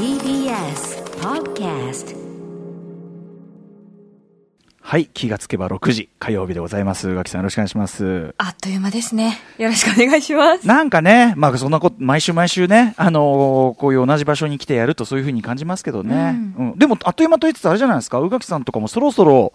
TBS Podcast はい、気がつけば6時、火曜日でございます。宇垣さんよろしくお願いします。あっという間ですね。よろしくお願いします。なんかね、まあそんなこと、毎週毎週ね、あのーこういう同じ場所に来てやるとそういうふうに感じますけどね。うん。でも、あっという間と言いつつあれじゃないですか、宇垣さんとかもそろそろ、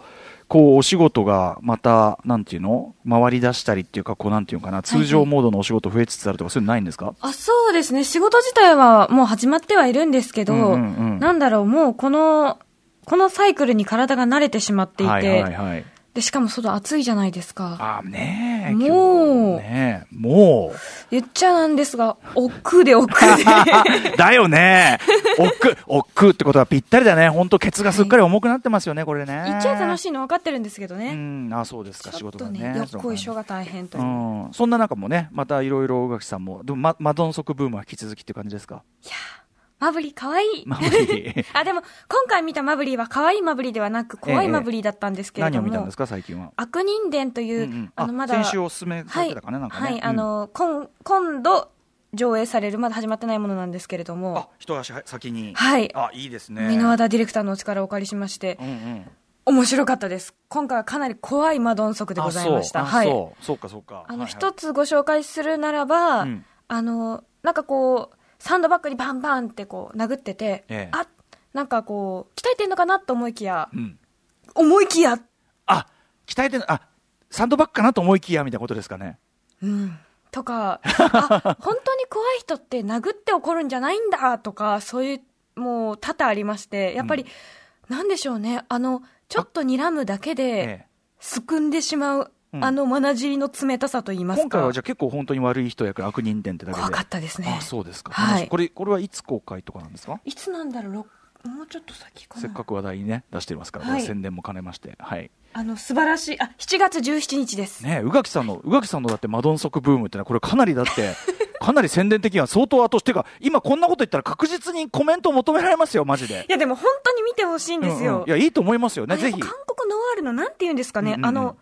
こう、お仕事がまた、なんていうの？回り出したりっていうか、こう、なんていうのかな、通常モードのお仕事増えつつあるとか、そういうのないんですか？あ、そうですね。仕事自体はもう始まってはいるんですけど、うんうんうん。なんだろう、もうこの、このサイクルに体が慣れてしまっていて、はいはいはい。で、しかも外暑いじゃないですか。ああ、ねえ。もうねえもう。言っちゃなんですが、億劫で億劫で。だよね。おっく、おってことはぴったりだね。本当ケツがすっかり重くなってますよね、これね。行きゃ楽しいの分かってるんですけどうね。ん、あ、そうですか、仕事がね。よっこいしょが大変というう。ん、そんな中もね、またいろいろ宇垣さんも、でも、ま、マドンソクブームは引き続きっていう感じですか？マブリ可愛いマブリ あ、でも、今回見たマブリーは可愛いマブリーではなく、怖いマブリーだったんですけれども。何を見たんですか、最近は。悪人伝という、うんうんあの、まだ。先週おすすめされてたかね、なんかね。はい、うんあ、の、今、今度、上映される、まだ始まってないものなんですけれどあも、、一足先に。はいあ、いいですね。箕輪田ディレクターのお力をお借りしましてう、んうん。面白かったです。今回はかなり怖いマドンソクでございました。あ、そう。はい。あそう。そうか、そうか。あの、はいはい一つご紹介するならば、うんあの、なんかこう、サンドバッグにバンバンってこう、殴ってて、ええあ、なんかこう、鍛えてんのかなと思いきや、うん。思いきや、あ、鍛えてる、あ、サンドバッグかなと思いきや、みたいなことですかね。うん。とか、あ、本当に怖い人って殴って怒るんじゃないんだとか、そういう、もう多々ありまして、やっぱり、なんでしょうね、あの、ちょっと睨むだけえで、え。すくんでしまう、うんあの、まなじりの冷たさと言いますか。今回はじゃあ結構本当に悪い人役、悪人伝ってだけで。怖かったですねあ、そうですか。はいこれ、これはいつ公開とかなんですか？いつなんだろう、ろもうちょっと先かな。せっかく話題にね、出してますから、はい宣伝も兼ねまして。はい。あの、素晴らしい、あ、7月17日です。ね宇垣さんの、宇垣さんのだってマドンソクブームってのは、これかなりだって、かなり宣伝的には相当後押し、てか、今こんなこと言ったら確実にコメント求められますよ、マジでい。や、でも本当に見てほしいんですよ。うんうんいや、いいと思いますよね、ぜひ。韓国ノワールのなんて言うんですかね、うんうんうんあの、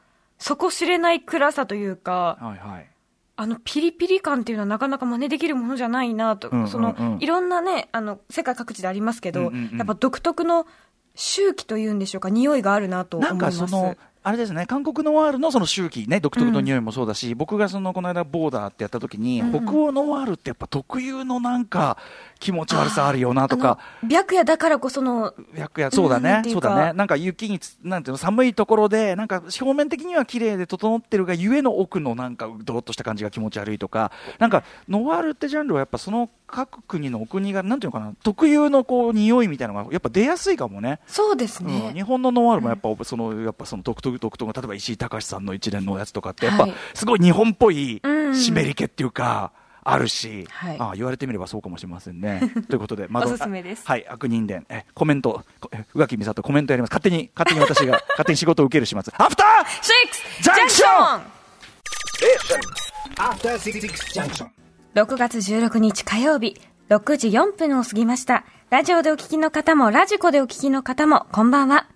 底知れない暗さというか、はいはい。あの、ピリピリ感っていうのはなかなか真似できるものじゃないなと、うんうんうんその、いろんなね、あの、世界各地でありますけど、うんうんうんやっぱ独特の周期というんでしょうか、匂いがあるなと思ないんます。かその、あれですね、韓国ノワールのその周期ね、独特の匂いもそうだし、僕がその、この間ボーダーってやった時に、うん。うん北欧ノワールってやっぱ特有のなんか、気持ち悪さあるよなとか、白夜だからこその、白夜、そうだねうんそうだね。なんか雪につ、なんていうの、寒いところで、なんか表面的には綺麗で整ってるが、ゆえの奥のなんか、ドロッとした感じが気持ち悪いとか、なんか、ノワールってジャンルはやっぱその各国のお国が、なんていうのかな、特有のこう、匂いみたいなのが、やっぱ出やすいかもね。そうですうん、ね。日本のノワールもやっぱ、その、やっぱその独特、独特の、例えば石井隆さんの一連のやつとかって、やっぱはい、すごい日本っぽいうん湿り気っていうか、あるし、はいあ言われてみればそうかもしれませんね。ということで、おすすめですはい、悪人伝、え、コメント、宇垣美里コメントやります。勝手に、勝手に私が、勝手に仕事を受ける始末。アフターシックスジャンクションン After Six Junction. 6月16日火曜日、6時4分を過ぎました。ラジオでお聞きの方も、ラジコでお聞きの方も、こんばんは。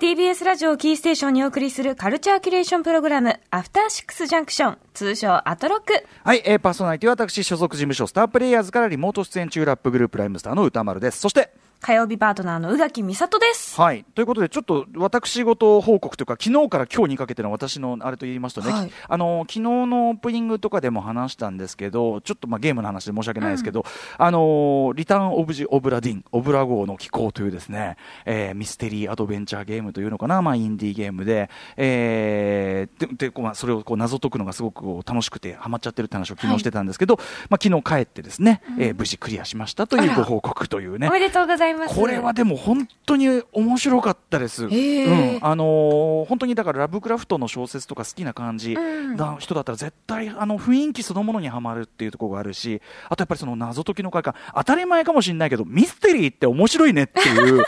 TBS ラジオキーステーションにお送りするカルチャーキュレーションプログラム、アフターシックスジャンクション、通称アトロック。はい、えーパーソナリティは私、所属事務所、スタープレイヤーズからリモート出演中ラップグループライムスターの歌丸です。そして、火曜日パートナーの宇垣美里です。はい。ということで、ちょっと私事報告というか、昨日から今日にかけての私のあれと言いますとね、はいきあの、昨日のオープニングとかでも話したんですけど、ちょっとまあゲームの話で申し訳ないですけど、あの、リターン・オブ・ジ・オブラディン、オブラ号の機構というですね、えーミステリーアドベンチャーゲームというのかな、まあインディーゲームで、えーで、でこうまあそれをこう謎解くのがすごく楽しくてハマっちゃってるって話を昨日してたんですけど、まあ昨日帰ってですね、えー無事クリアしましたというご報告というねお。めでとうございます。これはでも本当に面白かったです。ー。うん、あのー本当にだからラブクラフトの小説とか好きな感じうん。な人だったら絶対あの雰囲気そのものにはまるっていうところがあるし、あとやっぱりその謎解きの快感、当たり前かもしれないけど、ミステリーって面白いねっていう、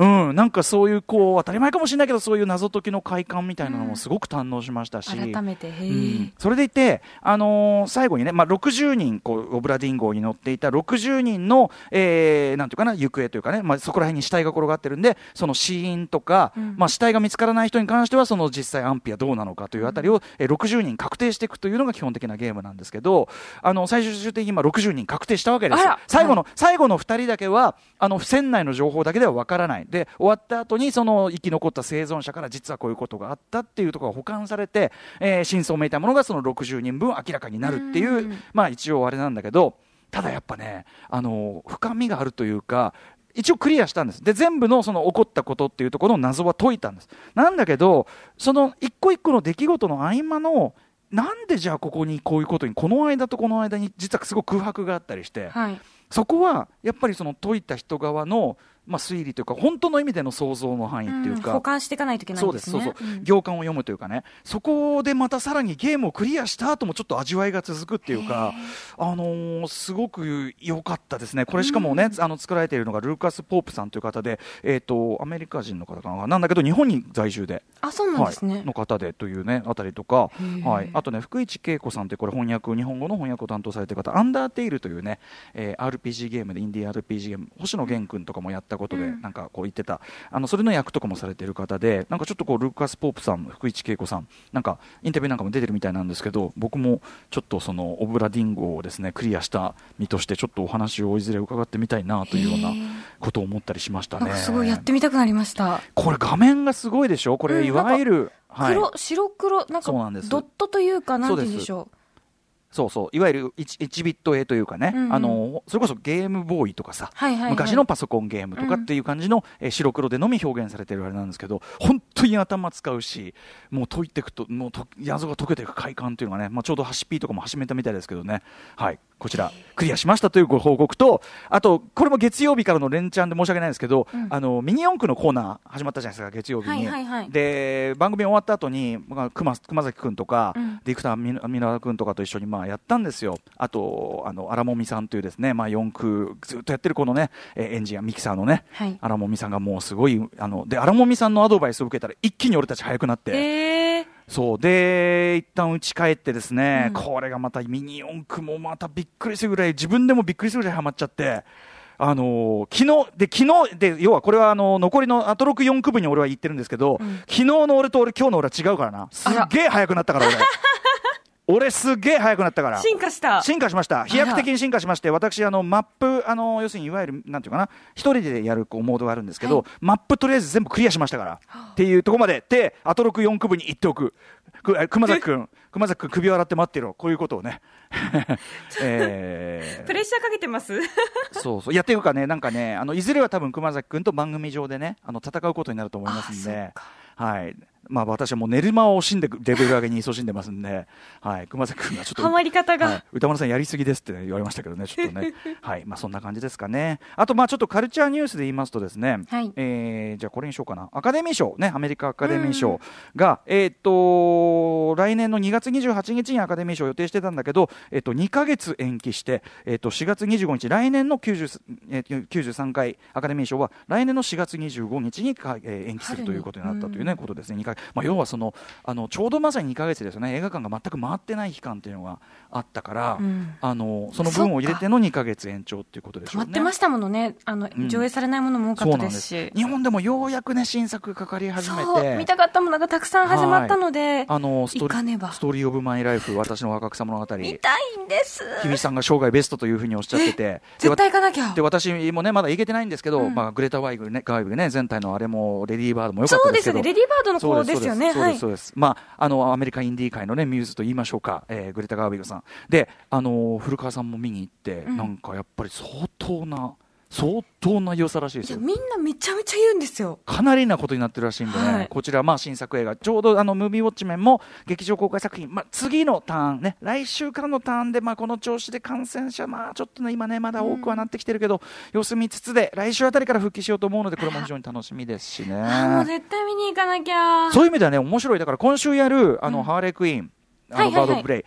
うん、なんかそういうこう当たり前かもしれないけどそういう謎解きの快感みたいなのもすごく堪能しましたし、改めて、へうえん、それでいて、あのー最後にね、まあ、60人こうオブラディン号に乗っていた60人の、えーなんていうかな行方というかね、まあ、そこら辺に死体が転がってるんでその死因とか、うん。まあ、死体が見つからない人に関してはその実際安否はどうなのかというあたりを、えー60人確定していくというのが基本的なゲームなんですけどあの最終的に今60人確定したわけです最後の、最後の2人だけはあの船内の情報だけではわからないで終わった後にその生き残った生存者から実はこういうことがあったっていうところが保管されて、えー真相をめいたものがその60人分明らかになるっていう、うん。まあ一応あれなんだけどただやっぱねあの深みがあるというか一応クリアしたんです。で全部のその起こったことっていうところの謎は解いたんです。なんだけどその一個一個の出来事の合間のなんでじゃあここにこういうことにこの間とこの間に実はすごく空白があったりして、はい。そこはやっぱりその解いた人側の、まあ、推理というか本当の意味での想像の範囲っていうか、保管していかないといけないそうですすんでね。そうそう、ん。行間を読むというかね。そこでまたさらにゲームをクリアした後もちょっと味わいが続くっていうか、あのーすごく良かったですね。これしかもね、あの作られているのがルーカス・ポープさんという方で、えー、とアメリカ人の方かな？なんだけど日本に在住で。あ、そうなんですね。はい、。の方でというねあたりとか。はい、あとね福市恵子さんってこれ翻訳日本語の翻訳を担当されている方アンダーテイルというね、えー RPG ゲームでインディー RPG ゲーム星野源君とかもやったことで、うん。なんかこう言ってた。あのそれの役とかもされている方でなんかちょっとこうルーカス・ポープさん福市恵子さんなんかインタビューなんかも出てるみたいなんですけど僕もちょっとそのオブラディンゴをですねクリアした身としてちょっとお話をいずれ伺ってみたいなというようなことを思ったりしましたね。すごいやってみたくなりました。これ画面がすごいでしょこれ、うんいわゆる、はい。黒、白黒、なんかドットというか、なんて言うんでしょそうそう、いわゆる 1, 1ビット絵というかね、うんうん。あの、それこそゲームボーイとかさ、はいはいはい。昔のパソコンゲームとかっていう感じの、えー白黒でのみ表現されてるあれなんですけど、本当に頭使うし、もう解いていくと、もうと謎が解けていく快感というのがね、まあ、ちょうどハシピーとかも始めたみたいですけどね、はい、こちら、クリアしましたというご報告と、あと、これも月曜日からの連チャンで申し訳ないんですけど、うん。あの、ミニ四駆のコーナー始まったじゃないですか、月曜日に。はいはいはい。で、番組終わった後に、まあ熊熊崎君とか、うん。ディレクターみ箕輪君とかと一緒にまあやったんですよ。あと、あの、荒もみさんというですね、まあ四駆、ずっとやってるこのね、えーエンジンやミキサーのね、はい。荒もみさんがもうすごい、あの、で、荒もみさんのアドバイスを受けたら一気に俺たち速くなって、う。ええそう。で、一旦家帰ってですね、うんこれがまたミニ四駆もまたびっくりするぐらい、自分でもびっくりするぐらいハマっちゃって、あのー昨日、で、昨日、で、要はこれはあの、残りのアトロク4区分に俺は言ってるんですけど、うん昨日の俺と俺今日の俺は違うからな。すっげえ速くなったから俺。俺すっげえ速くなったから。進化した。進化しました、飛躍的に進化しまして、私、あのマップ、あの要するにいわゆるなんていうかな、一人でやるこうモードがあるんですけど、はい。マップとりあえず全部クリアしましたから、っていうところまで、で、アトロク4区分に行っておく、くえ熊崎君、熊崎君、首を洗って待ってろ、こういうことをね、えー。プレッシャーかけてます？そうそう、いやっていうかね、なんかね、あのいずれは多分熊崎君と番組上でね、あの戦うことになると思いますんで。はい、まあ私はもう寝る間を惜しんでレベル上げに勤しんでますんで、はい、熊崎君がちょっとハマり方が。はい、歌丸さんやりすぎですって、言われましたけどね、ちょっとね、はい、まあそんな感じですかね。あとまあちょっとカルチャーニュースで言いますとですね、はい。えーじゃあこれにしようかな、アカデミー賞ね、アメリカアカデミー賞が、えっ、と来年の2月28日にアカデミー賞を予定してたんだけど、えっ、と2ヶ月延期して、えっ、と4月25日、来年の90、えー93回アカデミー賞は来年の4月25日にか、えー延期するということになったというね、ことですね。2回まあ要はそのあのちょうどまさに2ヶ月ですよね。映画館が全く回ってない期間っていうのがあったから、うんあのその分を入れての2ヶ月延長っていうことでしょうね。ってましたものね。あの、うん上映されないものも多かったですし。日本でもようやくね新作がかかり始めそう、て見たかったものがたくさん始まったので、あのストーリー・オブ・マイ・ライフ私の若草物語日見たいんです。比さんが生涯ベストというふうにおっしゃっててで 絶対行かなきゃで。私もねまだ行けてないんですけど、うんまあ、グレタ・ワイグねガイブね全体のあれもレディー・バードも良かったですけどそうですよね。レディーバードの子ですよね。はいそうです、。そうです。まあ、あの、アメリカインディー界のね、ミューズと言いましょうか、えーグレタ・ガービグさん。で、あの、古川さんも見に行って、うんなんかやっぱり相当な、相当な良さらしいですよ。いやみんなめちゃめちゃ言うんですよ。かなりなことになってるらしいんでね、はいこちら、まあ、新作映画、ちょうどあのムービーウォッチメンも劇場公開作品、まあ、次のターン、ね、来週からのターンで、まあ、この調子で感染者、まあ、ちょっとね、今ね、まだ多くはなってきてるけど、様子見つつで、来週あたりから復帰しようと思うので、これも非常に楽しみですしね。もう絶対見に行かなきゃ。そういう意味ではね、面白い。だから今週やる、あの、うんハーレークイーン、あの、はいはいはいバード・ブレイ。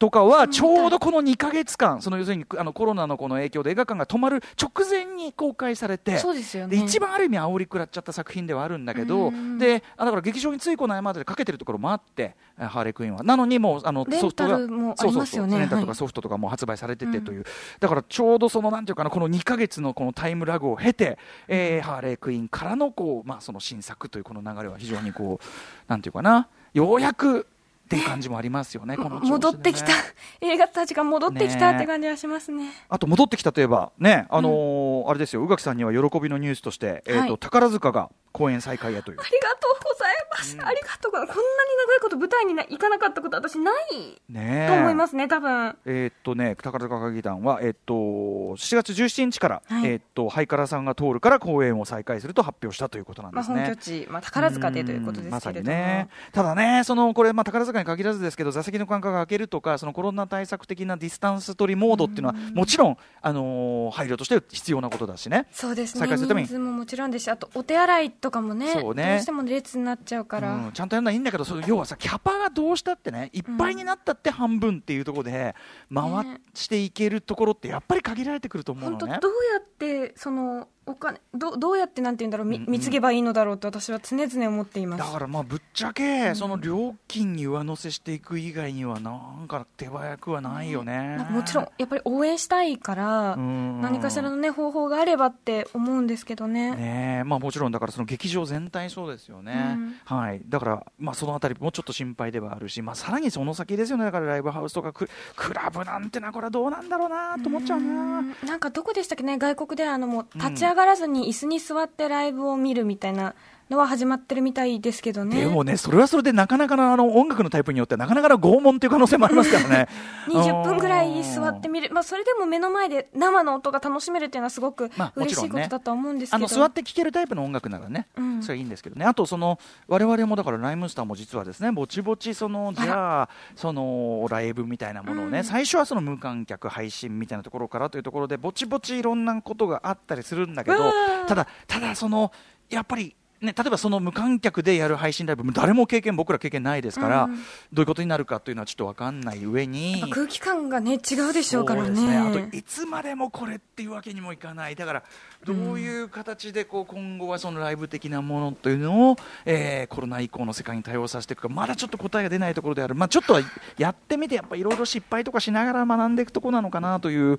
あ、とかはちょうどこの2か月間、その要するにあのコロナのこの影響で映画館が止まる直前に公開されて、そうですよね。で一番ある意味煽り食らっちゃった作品ではあるんだけど、うんであだから劇場についこのまでかけてるところもあって、えハーレークイーンは。なのにもうあのレンタルもありますよね。そうそうそう。レンタルとはいかソフトとかも発売されててという、だからちょうどそのなんていうかなこの2か月のこのタイムラグを経て、えーハーレークイーンからのこうまあその新作というこの流れは非常にこうなんていうかなようやくっていう感じもありますよね。ね戻ってきた、映画たちが戻ってきたって感じはしますね。あと戻ってきたといえばねあのーあれですよ宇垣さんには喜びのニュースとして、えーとはい宝塚が公演再開へというあ。りがとうございます。ありがとう。こんなに長いこと舞台にな行かなかったこと私ないねえと思いますね、多分。えーっとね、宝塚歌劇団は、えーっと7月17日から、はいえーっとハイカラさんが通るから公演を再開すると発表したということなんまあ、ですね。本拠地、まあ、宝塚でということですけれども。うんまさにね、ただね、そのこれ、まあ、宝塚に限らずですけど、座席の間隔が空けるとか、そのコロナ対策的なディスタンス取りモードっていうのは、もちろん、あのー配慮として必要なことだしね。そうですね再開するために人数ももちろんですしあとお手洗いとかもねそうね。どうしても列になっちゃうから、うん、ちゃんとやるのはいいんだけど、その要はさ、キャパがどうしたってね、いっぱいになったって半分っていうところで、回していけるところって、やっぱり限られてくると思うのね。本当どうやってそのお金どどうやってなんて言うんだろうみうんうん。貢げばいいのだろうと私は常々思っています。だからまあぶっちゃけ、その料金に上乗せしていく以外にはなんか手早くはないよね。なんかもちろんやっぱり応援したいからうん。何かしらの、ね、方法があればって思うんですけどね。ねえ。まあ、もちろんだからその劇場全体そうですよね、うん。はい、だから、まあ、そのあたりもうちょっと心配ではあるし、まあ、さらにその先ですよね。だからライブハウスとかククラブなんてのはこれはどうなんだろうなと思っちゃうな。うん。なんかどこでしたっけね外国であのもう立ち上がらずに椅子に座ってライブを見るみたいなのは始まってるみたいですけどね。でもね、それはそれでなかなかのあの音楽のタイプによってはなかなかの拷問という可能性もありますからね。20分ぐらい座ってみる、まあ、それでも目の前で生の音が楽しめるっていうのはすごく嬉しいことだとは思うんですけど、あの座って聴けるタイプの音楽ならね、うん。それはいいんですけどね、あとその我々もだからライムスターも実はですねぼちぼちそのじゃあそのライブみたいなものをね、うん。最初はその無観客配信みたいなところからというところでぼちぼちいろんなことがあったりするんだけどただただそのやっぱりね、例えばその無観客でやる配信ライブ誰も経験僕ら経験ないですから、うんどういうことになるかというのはちょっと分かんない上に空気感がね違うでしょうからそうですね。あとねいつまでもこれっていうわけにもいかない。だからどういう形でこう今後はそのライブ的なものというのを、えーコロナ以降の世界に対応させていくかまだちょっと答えが出ないところである、まあ、ちょっとはやってみてやっぱいろいろ失敗とかしながら学んでいくところなのかなという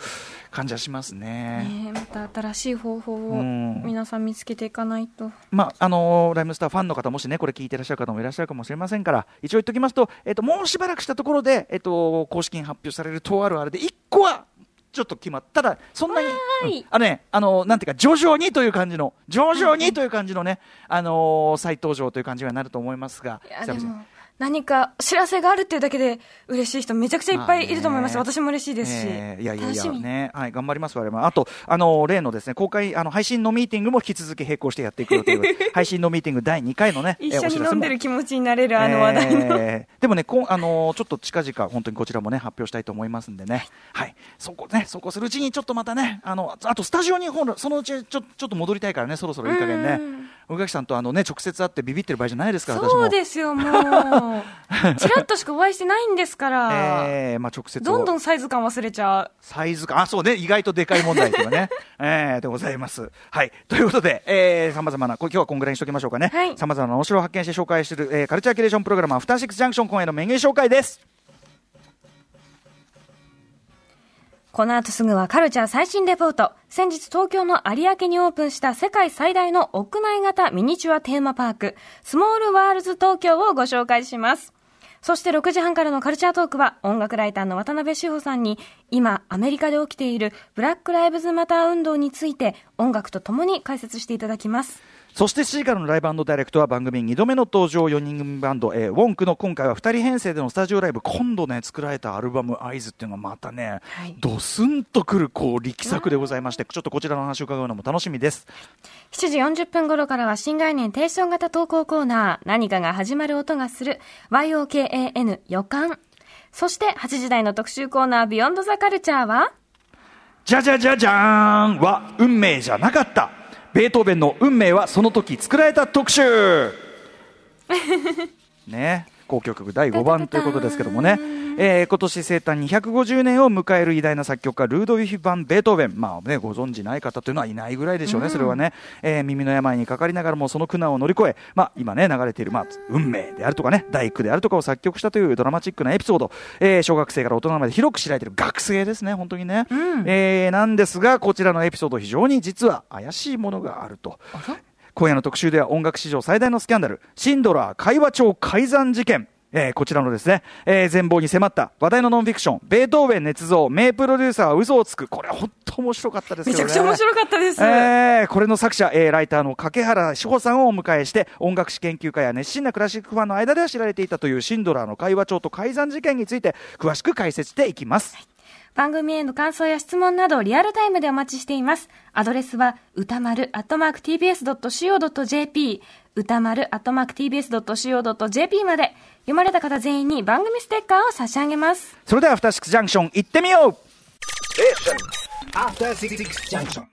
感じはしますね。ねまた新しい方法をうん。皆さん見つけていかないと、まああのーライムスターファンの方もしねこれ聞いてらっしゃる方もいらっしゃるかもしれませんから一応言っておきますと,、えっともうしばらくしたところで、えっと公式に発表されるとあるあれで1個はちょっと決まっただそんなに、うんあのねあのなんていうか徐々にという感じの徐々にという感じのね、あのー再登場という感じにはなると思いますがい何か知らせがあるっていうだけで嬉しい人めちゃくちゃいっぱいいると思います、まあね私も嬉しいですし、えーいやいやいね、はい、頑張ります、我々も。あと、あの、例のですね、公開、あの、配信のミーティングも引き続き並行してやっていくよという、配信のミーティング第2回のね、一緒に飲んでる気持ちになれるあの話題の、えーでもね、こん あのーちょっと近々、本当にこちらもね、発表したいと思いますんでね、はい、そこね、そこするうちに、ちょっとまたね、あの、あとスタジオに、ほら、そのうちちょ、ちょっと戻りたいからね、そろそろいい加減ねうん、宇垣さんとあのね、直接会ってビビってる場合じゃないですから。そうですよもうちらっとしかお会いしてないんですから、えーまあ、直接どんどんんサイズ感忘れちゃうサイズ感、あ、そうね、意外とでかい問題とかね、えー、でございます。はい。ということで、えー、様々な、今日はこんぐらいにしときましょうかね。はい様々な面白を発見して紹介する、えー、カルチャーキュレーションプログラム、アフターシックスジャンクション今夜のメニュー紹介です。この後すぐはカルチャー最新レポート。先日東京の有明にオープンした世界最大の屋内型ミニチュアテーマパーク、スモールワールズ東京をご紹介します。そして6時半からのカルチャートークは音楽ライターの渡辺志保さんに今アメリカで起きているブラックライブズマター運動について音楽とともに解説していただきます。そして C からのライブダイレクトは番組2度目の登場4人組バンド、えー WONK の今回は2人編成でのスタジオライブ今度ね作られたアルバム「EYES っていうのがまたね、はい。ドスンとくるこう力作でございましてちょっとこちらの話を伺うのも楽しみです。7時40分頃からは新概念提唱型投稿コーナー、何かが始まる音がする、YOKAN 予感。そして8時台の特集コーナー、ビヨンドザカルチャーは、じゃじゃじゃじゃーんは運命じゃなかったベートーベンの運命はその時作られた特集。ね交響曲第5番ということですけどもね。えー今年生誕250年を迎える偉大な作曲家ルードヴィヒ・バン・ベートーベン、まあね、ご存知ない方というのはいないぐらいでしょうね、それはね、えー耳の病にかかりながらもその苦難を乗り越え、まあ、今ね流れている、まあ、運命であるとかね大工であるとかを作曲したというドラマチックなエピソード、えー小学生から大人まで広く知られている学生ですね本当にね、えーなんですがこちらのエピソード非常に実は怪しいものがあると。今夜の特集では音楽史上最大のスキャンダル、シンドラー会話帳改ざん事件。えーこちらのですね、えー全貌に迫った話題のノンフィクション、ベートーベン捏造、名プロデューサーは嘘をつく。これ本当面白かったですね。ちゃくちゃ面白かったです。えーこれの作者、えーライターの掛原志保さんをお迎えして音楽史研究家や熱心なクラシックファンの間では知られていたというシンドラーの会話帳と改ざん事件について詳しく解説していきます。番組への感想や質問などリアルタイムでお待ちしています。アドレスは歌丸アットマーク tbs.co.jp 歌丸アットマーク tbs.co.jp まで読まれた方全員に番組ステッカーを差し上げます。それではアフターシックスジャンクション行ってみよう After Six Junction.